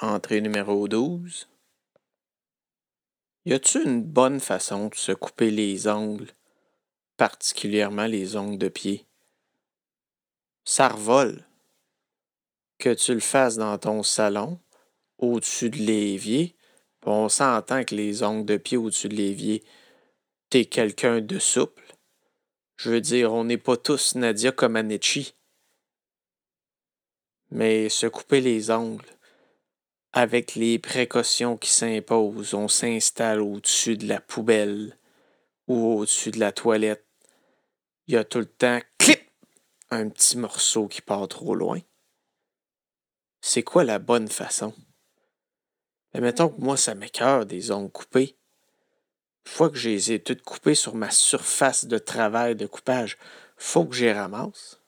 Entrée numéro 12. Y a-tu une bonne façon de se couper les ongles, particulièrement les ongles de pied? Ça revole. Que tu le fasses dans ton salon, au-dessus de l'évier, on s'entend que les ongles de pied au-dessus de l'évier, t'es quelqu'un de souple. Je veux dire, on n'est pas tous Nadia Comaneci mais se couper les ongles avec les précautions qui s'imposent. On s'installe au-dessus de la poubelle ou au-dessus de la toilette. Il y a tout le temps, clip, un petit morceau qui part trop loin. C'est quoi la bonne façon? Mais ben, mettons que moi, ça m'écœure des ongles coupés. Une fois que j'ai les ai toutes coupées sur ma surface de travail de coupage, faut que j'y ramasse.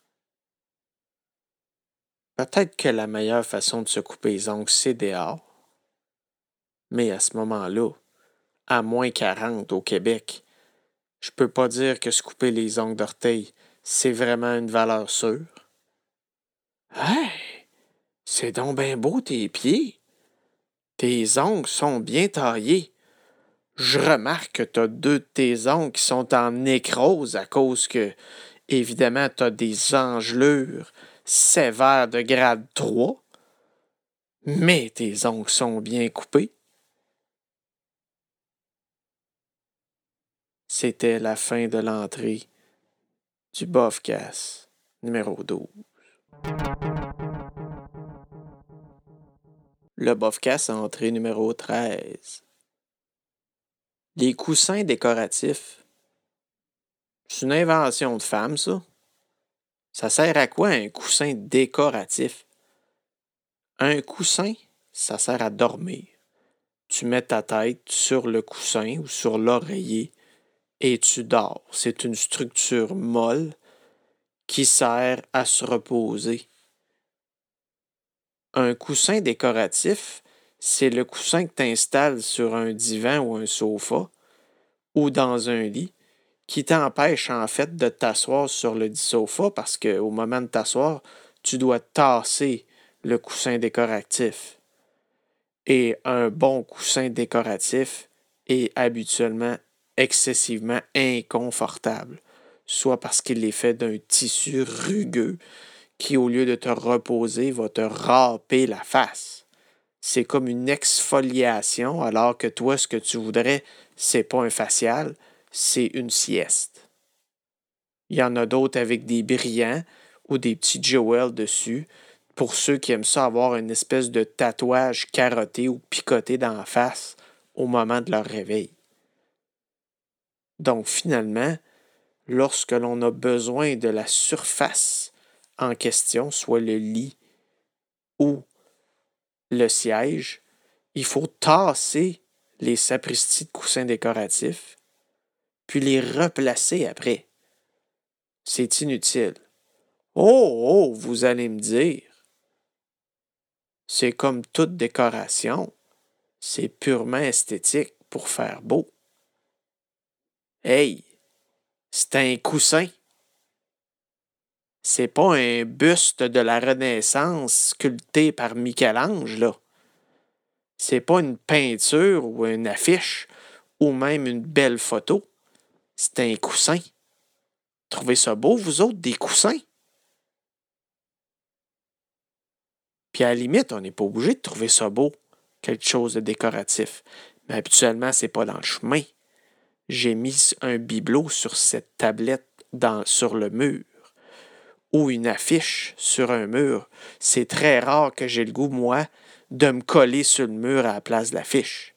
Peut-être que la meilleure façon de se couper les ongles, c'est dehors. Mais à ce moment-là, à moins 40 au Québec, je peux pas dire que se couper les ongles d'orteil, c'est vraiment une valeur sûre. Hey! C'est donc bien beau tes pieds. Tes ongles sont bien taillés. Je remarque que tu as deux de tes ongles qui sont en nécrose à cause que, évidemment, tu as des engelures sévère de grade 3, mais tes ongles sont bien coupés. C'était la fin de l'entrée du Bofcast numéro 12. Le Bofcast entrée numéro 13. Les coussins décoratifs. C'est une invention de femme, ça. Ça sert à quoi un coussin décoratif? Un coussin, ça sert à dormir. Tu mets ta tête sur le coussin ou sur l'oreiller et tu dors. C'est une structure molle qui sert à se reposer. Un coussin décoratif, c'est le coussin que tu installes sur un divan ou un sofa ou dans un lit qui t'empêche en fait de t'asseoir sur le sofa parce qu'au moment de t'asseoir, tu dois tasser le coussin décoratif. Et un bon coussin décoratif est habituellement excessivement inconfortable, soit parce qu'il est fait d'un tissu rugueux qui, au lieu de te reposer, va te râper la face. C'est comme une exfoliation, alors que toi, ce que tu voudrais, c'est pas un facial, c'est une sieste. Il y en a d'autres avec des brillants ou des petits jewels dessus pour ceux qui aiment ça avoir une espèce de tatouage carotté ou picoté dans la face au moment de leur réveil. Donc finalement, lorsque l'on a besoin de la surface en question, soit le lit ou le siège, il faut tasser les sapristis de coussins décoratifs puis les replacer après. C'est inutile. Oh, oh, vous allez me dire. C'est comme toute décoration. C'est purement esthétique pour faire beau. Hey, c'est un coussin. C'est pas un buste de la Renaissance sculpté par Michel-Ange, là. C'est pas une peinture ou une affiche ou même une belle photo. C'est un coussin. Trouvez ça beau, vous autres, des coussins? Puis à la limite, on n'est pas obligé de trouver ça beau, quelque chose de décoratif. Mais habituellement, c'est pas dans le chemin. J'ai mis un bibelot sur cette tablette dans, sur le mur ou une affiche sur un mur. C'est très rare que j'ai le goût, moi, de me coller sur le mur à la place de l'affiche.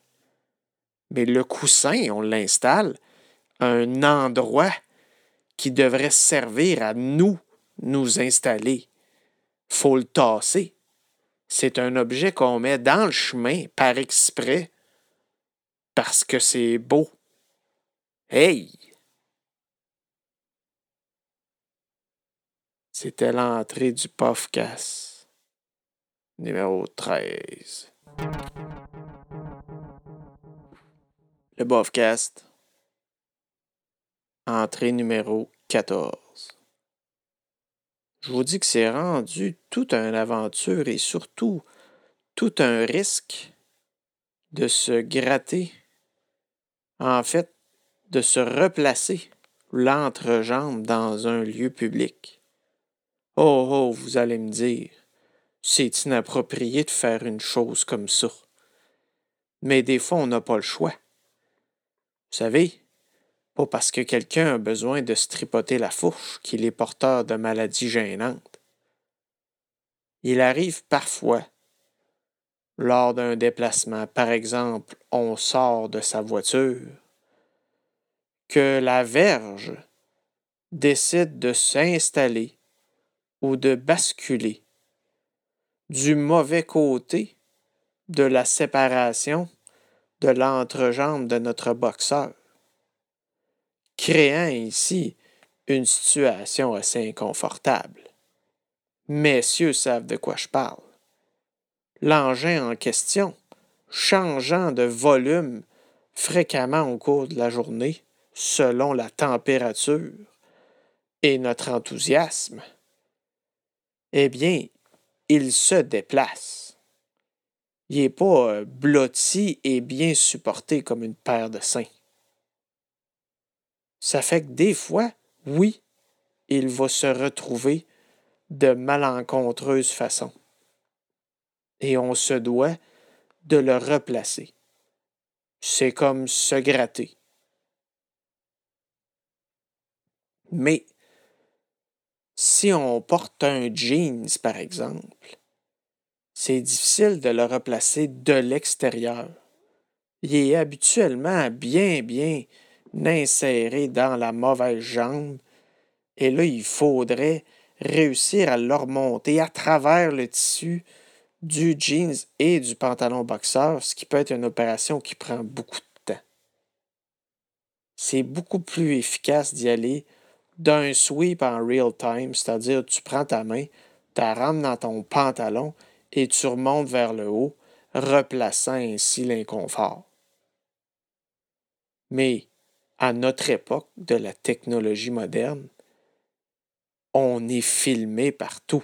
Mais le coussin, on l'installe, un endroit qui devrait servir à nous nous installer. Faut le tasser. C'est un objet qu'on met dans le chemin par exprès parce que c'est beau. Hey! C'était l'entrée du POFCAS, numéro 13. Le POFCAST Entrée numéro 14. Je vous dis que c'est rendu toute une aventure et surtout tout un risque de se gratter, en fait, de se replacer l'entrejambe dans un lieu public. Oh, oh, vous allez me dire, c'est inapproprié de faire une chose comme ça. Mais des fois, on n'a pas le choix. Vous savez, pas parce que quelqu'un a besoin de se tripoter la fourche qu'il est porteur de maladies gênantes. Il arrive parfois, lors d'un déplacement, par exemple, on sort de sa voiture, que la verge décide de s'installer ou de basculer du mauvais côté de la séparation de l'entrejambe de notre boxeur, créant ici une situation assez inconfortable. Messieurs savent de quoi je parle. L'engin en question, changeant de volume fréquemment au cours de la journée, selon la température et notre enthousiasme, eh bien, il se déplace. Il n'est pas euh, blotti et bien supporté comme une paire de seins. Ça fait que des fois, oui, il va se retrouver de malencontreuse façon. Et on se doit de le replacer. C'est comme se gratter. Mais si on porte un jeans, par exemple, c'est difficile de le replacer de l'extérieur. Il est habituellement bien, bien inséré dans la mauvaise jambe, et là, il faudrait réussir à le remonter à travers le tissu du jeans et du pantalon boxeur, ce qui peut être une opération qui prend beaucoup de temps. C'est beaucoup plus efficace d'y aller d'un sweep en real time, c'est-à-dire tu prends ta main, tu la dans ton pantalon et tu remontes vers le haut, replaçant ainsi l'inconfort. Mais à notre époque de la technologie moderne, on est filmé partout.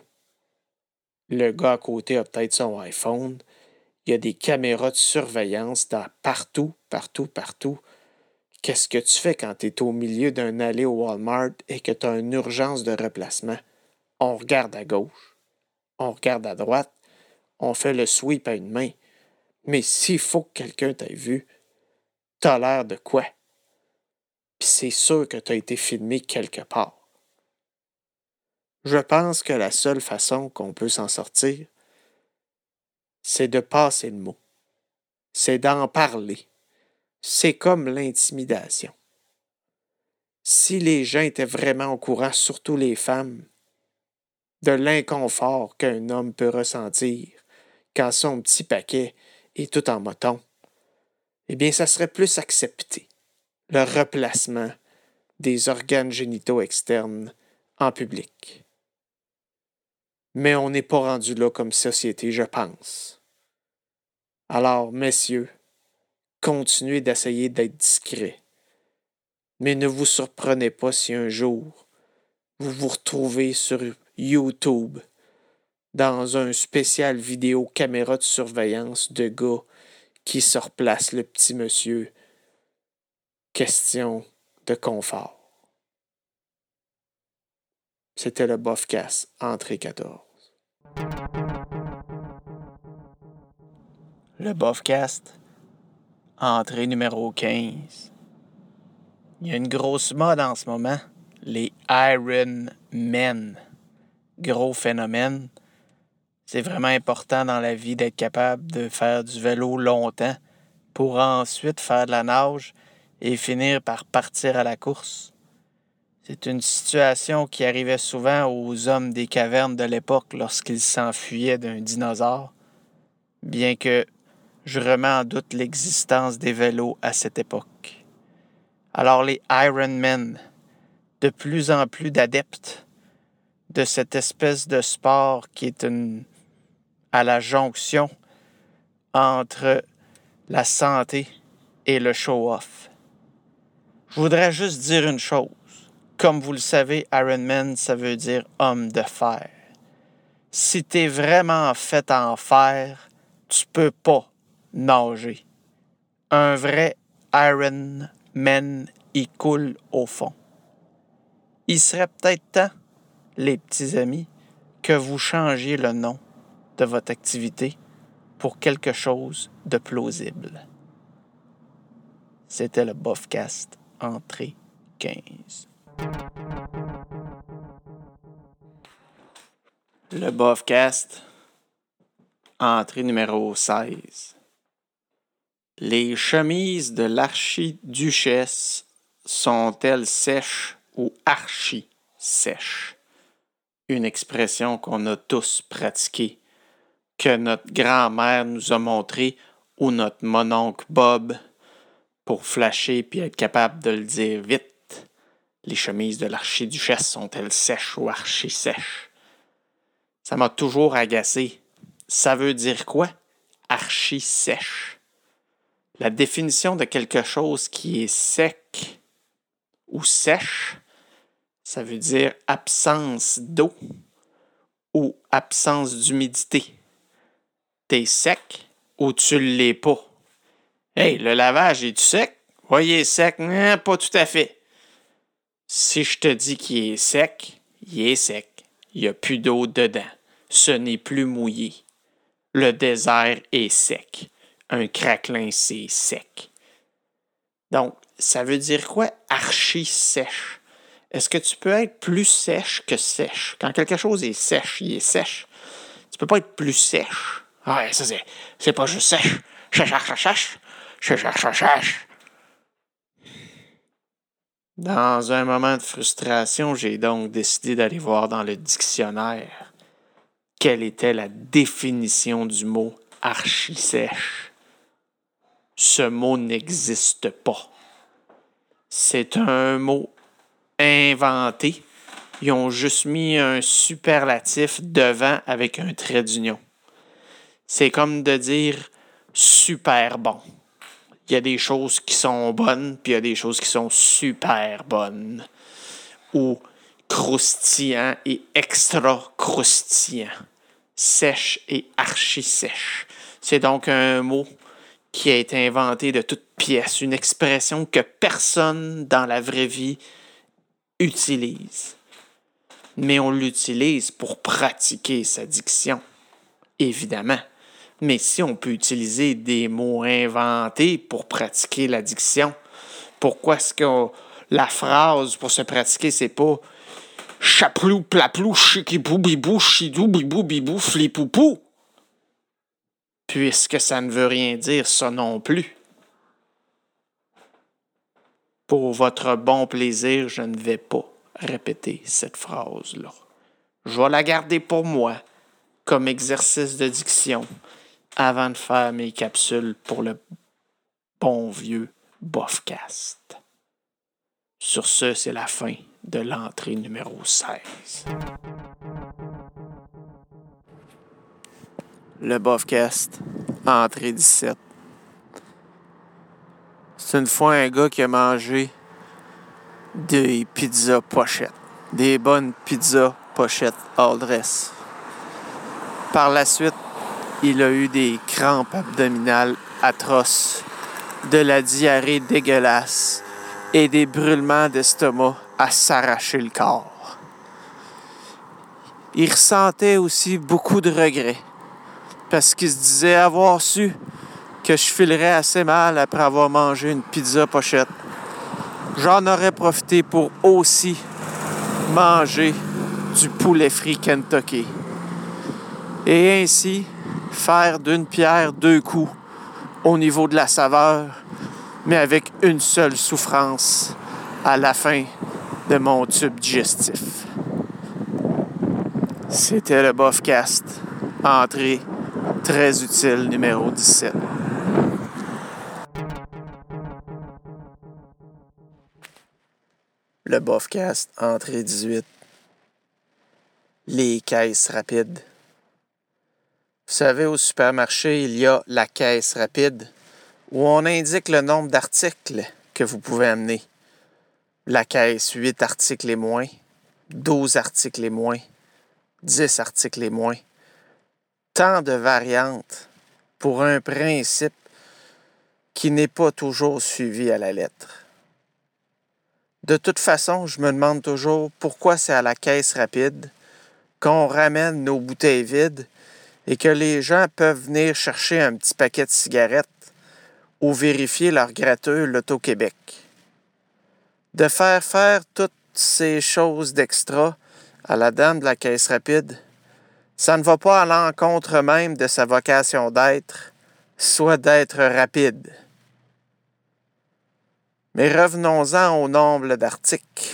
Le gars à côté a peut-être son iPhone. Il y a des caméras de surveillance dans partout, partout, partout. Qu'est-ce que tu fais quand tu es au milieu d'un allée au Walmart et que tu as une urgence de replacement? On regarde à gauche, on regarde à droite, on fait le sweep à une main. Mais s'il faut que quelqu'un t'ait vu, t'as l'air de quoi? C'est sûr que tu as été filmé quelque part. Je pense que la seule façon qu'on peut s'en sortir, c'est de passer le mot. C'est d'en parler c'est comme l'intimidation. Si les gens étaient vraiment au courant, surtout les femmes, de l'inconfort qu'un homme peut ressentir quand son petit paquet est tout en moton, eh bien, ça serait plus accepté, le replacement des organes génitaux externes en public. Mais on n'est pas rendu là comme société, je pense. Alors, messieurs, continuez d'essayer d'être discret. Mais ne vous surprenez pas si un jour vous vous retrouvez sur YouTube dans un spécial vidéo caméra de surveillance de gars qui se replace le petit monsieur. Question de confort. C'était le Bofcast, entrée 14. Le Bofcast Entrée numéro 15. Il y a une grosse mode en ce moment, les Iron Men. Gros phénomène. C'est vraiment important dans la vie d'être capable de faire du vélo longtemps pour ensuite faire de la nage et finir par partir à la course. C'est une situation qui arrivait souvent aux hommes des cavernes de l'époque lorsqu'ils s'enfuyaient d'un dinosaure, bien que je remets en doute l'existence des vélos à cette époque. Alors les Ironmen, de plus en plus d'adeptes de cette espèce de sport qui est une, à la jonction entre la santé et le show-off. Je voudrais juste dire une chose. Comme vous le savez, Ironman, ça veut dire homme de fer. Si tu es vraiment fait en fer, tu peux pas nager. Un vrai Iron Man, il coule au fond. Il serait peut-être temps, les petits amis, que vous changiez le nom de votre activité pour quelque chose de plausible. C'était le Bofcast entrée 15. Le Bofcast entrée numéro 16. Les chemises de l'archiduchesse sont-elles sèches ou archi-sèches? Une expression qu'on a tous pratiquée, que notre grand-mère nous a montrée ou notre mononcle Bob pour flasher puis être capable de le dire vite. Les chemises de l'archiduchesse sont-elles sèches ou archi-sèches? Ça m'a toujours agacé. Ça veut dire quoi? Archi-sèche? La définition de quelque chose qui est sec ou sèche, ça veut dire absence d'eau ou absence d'humidité. T'es sec ou tu l'es pas. Hey, le lavage est-tu sec? Oui, il est sec. Non, pas tout à fait. Si je te dis qu'il est sec, il est sec. Il n'y a plus d'eau dedans. Ce n'est plus mouillé. Le désert est sec. Un craquelin, c'est sec. Donc, ça veut dire quoi archi sèche? Est-ce que tu peux être plus sèche que sèche? Quand quelque chose est sèche, il est sèche. Tu peux pas être plus sèche. Ouais, ça c'est, c'est pas juste sèche, sèche. Dans un moment de frustration, j'ai donc décidé d'aller voir dans le dictionnaire quelle était la définition du mot archi-sèche. Ce mot n'existe pas. C'est un mot inventé. Ils ont juste mis un superlatif devant avec un trait d'union. C'est comme de dire super bon il y a des choses qui sont bonnes, puis il y a des choses qui sont super bonnes. Ou croustillant et extra croustillant. Sèche et archi-sèche. C'est donc un mot qui a été inventé de toutes pièces, une expression que personne dans la vraie vie utilise. Mais on l'utilise pour pratiquer sa diction, évidemment. Mais si on peut utiliser des mots inventés pour pratiquer l'addiction, pourquoi est-ce que la phrase pour se pratiquer, c'est pas chaplou, plaplou, chikibou, bibou, chidou, bibou, bibou, flipoupou? Puisque ça ne veut rien dire, ça non plus? Pour votre bon plaisir, je ne vais pas répéter cette phrase-là. Je vais la garder pour moi comme exercice de diction avant de faire mes capsules pour le bon vieux Bofcast. Sur ce, c'est la fin de l'entrée numéro 16. Le Bofcast, entrée 17. C'est une fois un gars qui a mangé des pizzas pochettes. Des bonnes pizzas pochettes all dress. Par la suite, il a eu des crampes abdominales atroces, de la diarrhée dégueulasse et des brûlements d'estomac à s'arracher le corps. Il ressentait aussi beaucoup de regrets parce qu'il se disait avoir su que je filerais assez mal après avoir mangé une pizza pochette. J'en aurais profité pour aussi manger du poulet frit Kentucky. Et ainsi, faire d'une pierre deux coups au niveau de la saveur, mais avec une seule souffrance à la fin de mon tube digestif. C'était le Bofcast, entrée très utile numéro 17. Le Bofcast, entrée 18. Les caisses rapides. Vous savez, au supermarché, il y a la caisse rapide où on indique le nombre d'articles que vous pouvez amener. La caisse, 8 articles et moins, 12 articles et moins, 10 articles et moins. Tant de variantes pour un principe qui n'est pas toujours suivi à la lettre. De toute façon, je me demande toujours pourquoi c'est à la caisse rapide qu'on ramène nos bouteilles vides et que les gens peuvent venir chercher un petit paquet de cigarettes ou vérifier leur gratteux l'Auto-Québec. De faire faire toutes ces choses d'extra à la dame de la caisse rapide, ça ne va pas à l'encontre même de sa vocation d'être, soit d'être rapide. Mais revenons-en au nombre d'articles.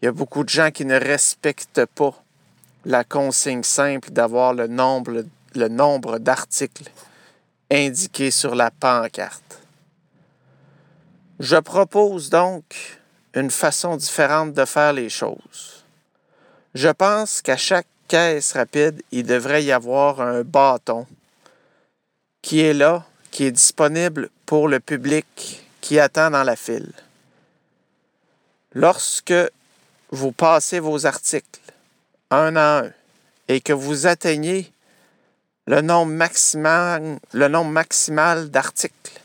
Il y a beaucoup de gens qui ne respectent pas la consigne simple d'avoir le nombre, le nombre d'articles indiqués sur la pancarte. Je propose donc une façon différente de faire les choses. Je pense qu'à chaque caisse rapide, il devrait y avoir un bâton qui est là, qui est disponible pour le public qui attend dans la file. Lorsque vous passez vos articles un à un et que vous atteignez le nombre maximal, le nombre maximal d'articles,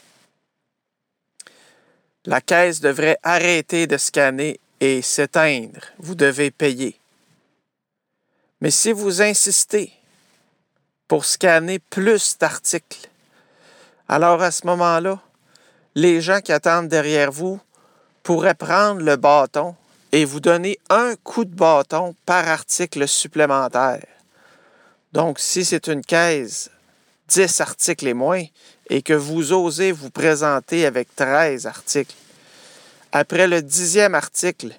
la caisse devrait arrêter de scanner et s'éteindre. Vous devez payer. Mais si vous insistez pour scanner plus d'articles, alors à ce moment-là, les gens qui attendent derrière vous pourraient prendre le bâton et vous donner un coup de bâton par article supplémentaire. Donc, si c'est une caisse, 10 articles et moins, et que vous osez vous présenter avec 13 articles, après le dixième article,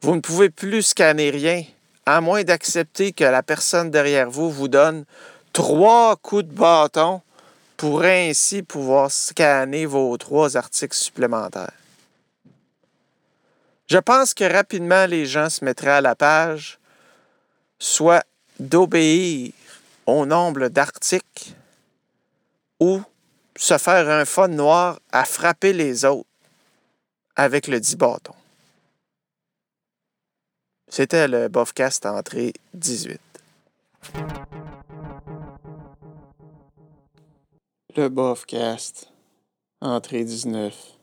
vous ne pouvez plus scanner rien, à moins d'accepter que la personne derrière vous vous donne trois coups de bâton pour ainsi pouvoir scanner vos trois articles supplémentaires. Je pense que rapidement les gens se mettraient à la page, soit d'obéir au nombre d'articles ou se faire un fun noir à frapper les autres avec le dit bâton. C'était le Bofcast entrée 18. Le Bofcast, entrée 19.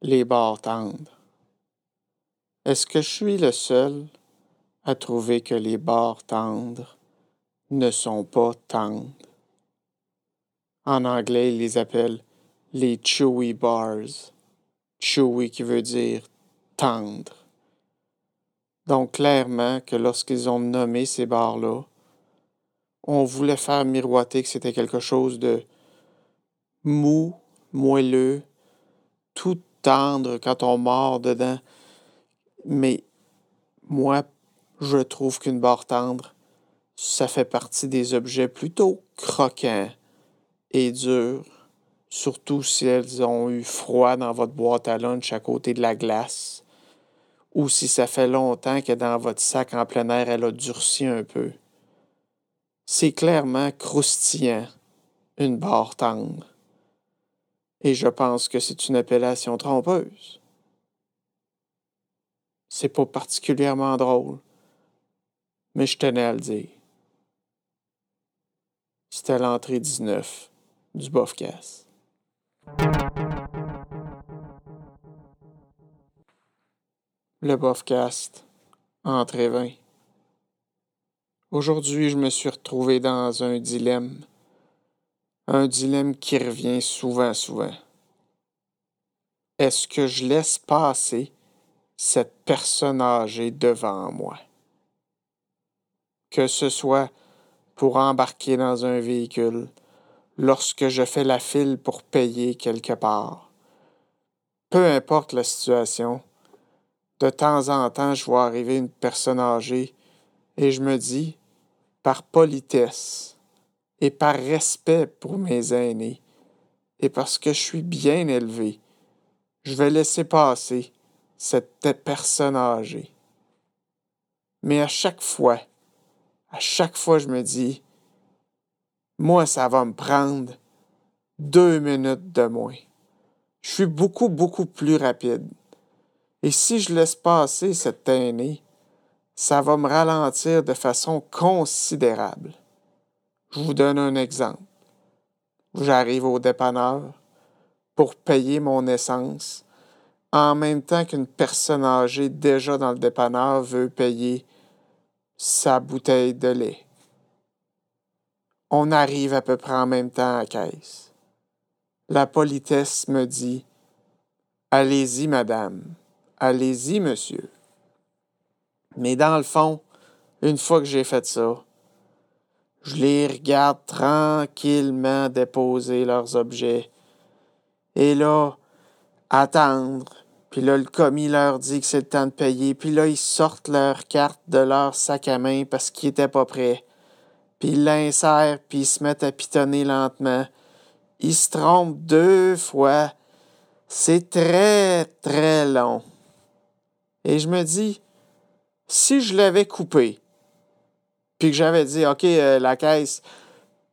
Les barres tendres. Est-ce que je suis le seul à trouver que les barres tendres ne sont pas tendres? En anglais, ils les appellent les chewy bars. Chewy qui veut dire tendre. Donc clairement que lorsqu'ils ont nommé ces barres-là, on voulait faire miroiter que c'était quelque chose de mou, moelleux, tout tendre quand on mord dedans. Mais moi, je trouve qu'une barre tendre, ça fait partie des objets plutôt croquants et durs, surtout si elles ont eu froid dans votre boîte à lunch à côté de la glace, ou si ça fait longtemps que dans votre sac en plein air, elle a durci un peu. C'est clairement croustillant, une barre tendre. Et je pense que c'est une appellation trompeuse. C'est pas particulièrement drôle, mais je tenais à le dire. C'était l'entrée 19 du Bofcast. Le Bofcast, entrée 20. Aujourd'hui, je me suis retrouvé dans un dilemme. Un dilemme qui revient souvent, souvent. Est-ce que je laisse passer cette personne âgée devant moi? Que ce soit pour embarquer dans un véhicule, lorsque je fais la file pour payer quelque part. Peu importe la situation, de temps en temps, je vois arriver une personne âgée et je me dis, par politesse et par respect pour mes aînés, et parce que je suis bien élevé, je vais laisser passer cette personne âgée. Mais à chaque fois, à chaque fois, je me dis, moi, ça va me prendre deux minutes de moins. Je suis beaucoup, beaucoup plus rapide. Et si je laisse passer cette année, ça va me ralentir de façon considérable. Je vous donne un exemple. J'arrive au dépanneur pour payer mon essence en même temps qu'une personne âgée déjà dans le dépanneur veut payer sa bouteille de lait. On arrive à peu près en même temps à la caisse. La politesse me dit Allez-y, madame. Allez-y, monsieur. Mais dans le fond, une fois que j'ai fait ça, je les regarde tranquillement déposer leurs objets. Et là, attendre. Puis là, le commis leur dit que c'est le temps de payer. Puis là, ils sortent leur carte de leur sac à main parce qu'ils n'étaient pas prêts. Puis ils l'insèrent, puis ils se mettent à pitonner lentement. Ils se trompent deux fois. C'est très, très long. Et je me dis, si je l'avais coupé, puis que j'avais dit, OK, euh, la caisse,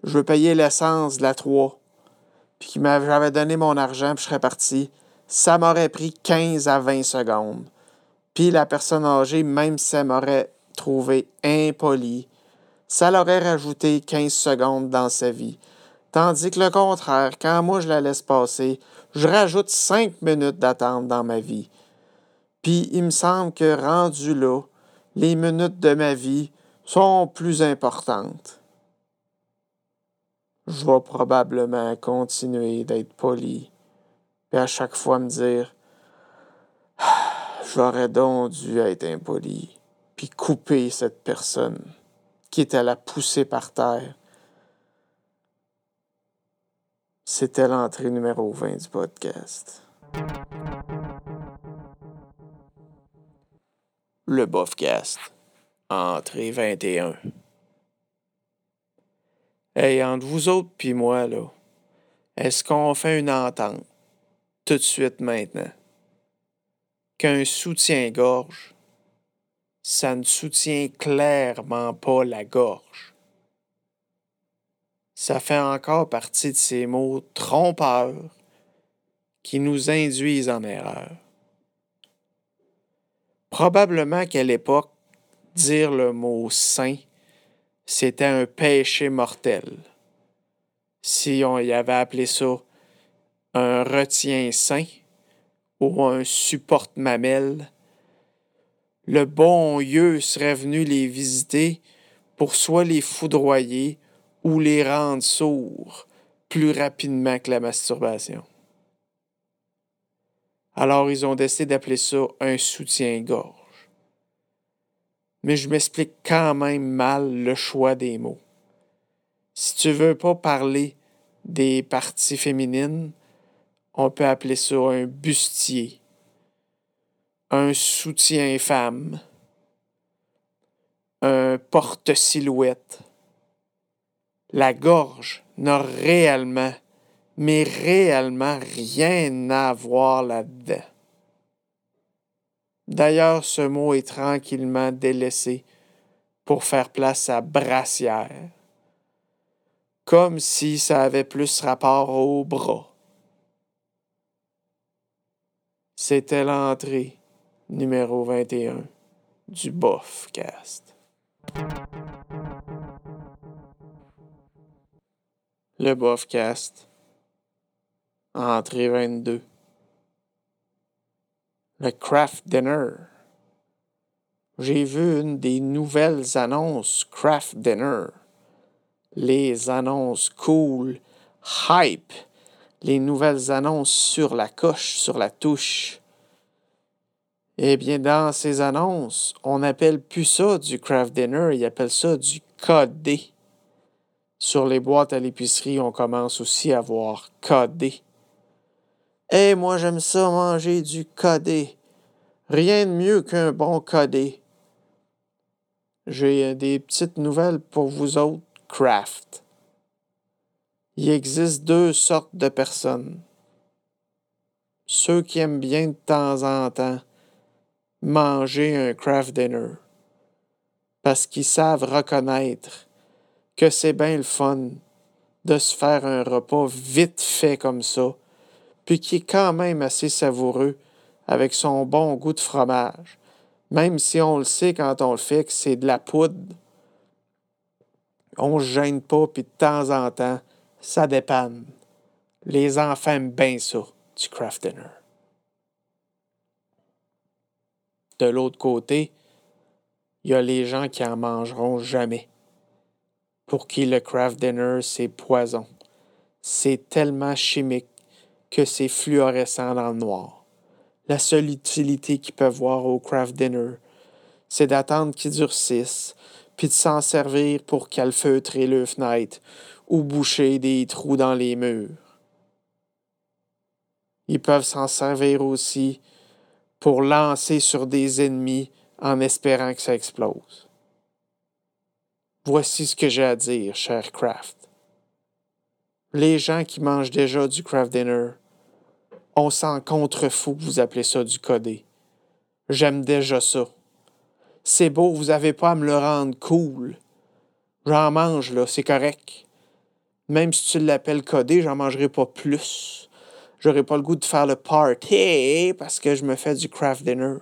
je veux payer l'essence de la 3, puis qu'il m'avait donné mon argent, puis je serais parti, ça m'aurait pris 15 à 20 secondes. Puis la personne âgée, même si elle m'aurait trouvé impoli, ça l'aurait rajouté 15 secondes dans sa vie. Tandis que le contraire, quand moi je la laisse passer, je rajoute 5 minutes d'attente dans ma vie. Puis il me semble que rendu là, les minutes de ma vie sont plus importantes. Je vais probablement continuer d'être poli, et à chaque fois me dire J'aurais donc dû être impoli, puis couper cette personne, quitte à la pousser par terre. C'était l'entrée numéro 20 du podcast. Le Bofcast. Entrée 21. Hey, entre vous autres puis moi, là, est-ce qu'on fait une entente tout de suite maintenant? Qu'un soutien-gorge, ça ne soutient clairement pas la gorge? Ça fait encore partie de ces mots trompeurs qui nous induisent en erreur. Probablement qu'à l'époque, dire le mot saint, c'était un péché mortel. Si on y avait appelé ça un retien saint ou un supporte-mamelle, le bon Dieu serait venu les visiter pour soit les foudroyer ou les rendre sourds plus rapidement que la masturbation. Alors ils ont décidé d'appeler ça un soutien-gorge mais je m'explique quand même mal le choix des mots. Si tu veux pas parler des parties féminines, on peut appeler ça un bustier, un soutien-femme, un porte-silhouette. La gorge n'a réellement, mais réellement rien à voir là-dedans. D'ailleurs, ce mot est tranquillement délaissé pour faire place à brassière, comme si ça avait plus rapport au bras. C'était l'entrée numéro 21 du Bofcast. Le Bofcast. Entrée 22 le Craft Dinner. J'ai vu une des nouvelles annonces Craft Dinner. Les annonces cool, hype, les nouvelles annonces sur la coche, sur la touche. Eh bien, dans ces annonces, on n'appelle plus ça du craft dinner, ils appellent ça du KD. Sur les boîtes à l'épicerie, on commence aussi à voir KD. Eh, moi, j'aime ça manger du codé. Rien de mieux qu'un bon codé. J'ai des petites nouvelles pour vous autres, craft. Il existe deux sortes de personnes. Ceux qui aiment bien de temps en temps manger un craft dinner parce qu'ils savent reconnaître que c'est bien le fun de se faire un repas vite fait comme ça puis qui est quand même assez savoureux avec son bon goût de fromage, même si on le sait quand on le fait que c'est de la poudre. On se gêne pas, puis de temps en temps, ça dépanne. Les enfants aiment bien ça, du craft dinner. De l'autre côté, il y a les gens qui en mangeront jamais. Pour qui le craft dinner, c'est poison. C'est tellement chimique que c'est fluorescent dans le noir. La seule utilité qu'ils peuvent voir au craft dinner, c'est d'attendre qu'il durcisse, puis de s'en servir pour calfeutrer le fenêtre ou boucher des trous dans les murs. Ils peuvent s'en servir aussi pour lancer sur des ennemis en espérant que ça explose. Voici ce que j'ai à dire, cher Kraft. Les gens qui mangent déjà du craft dinner, on s'en contrefou que vous appelez ça du codé. J'aime déjà ça. C'est beau, vous n'avez pas à me le rendre cool. J'en mange, là, c'est correct. Même si tu l'appelles codé, j'en mangerai pas plus. J'aurai pas le goût de faire le party parce que je me fais du craft dinner.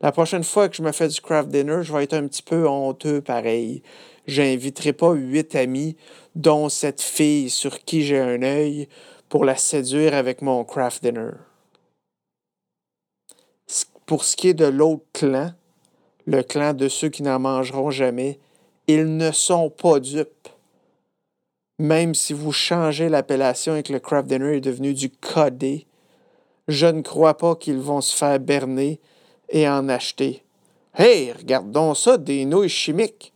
La prochaine fois que je me fais du craft dinner, je vais être un petit peu honteux pareil. J'inviterai pas huit amis, dont cette fille sur qui j'ai un œil, pour la séduire avec mon craft dinner. Pour ce qui est de l'autre clan, le clan de ceux qui n'en mangeront jamais, ils ne sont pas dupes. Même si vous changez l'appellation et que le craft dinner est devenu du codé, je ne crois pas qu'ils vont se faire berner et en acheter. Hey, regardons ça, des nouilles chimiques.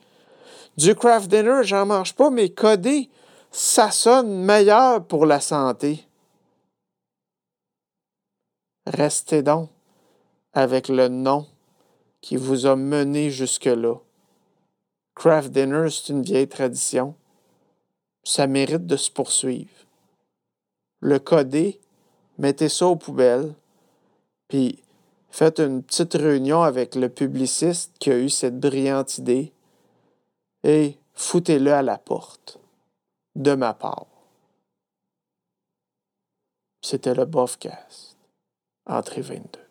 Du craft dinner, j'en mange pas, mais codé, ça sonne meilleur pour la santé. Restez donc avec le nom qui vous a mené jusque-là. Craft dinner, c'est une vieille tradition. Ça mérite de se poursuivre. Le codé, mettez ça aux poubelles, puis faites une petite réunion avec le publiciste qui a eu cette brillante idée et foutez-le à la porte, de ma part. C'était le Bofcast, entrée 22.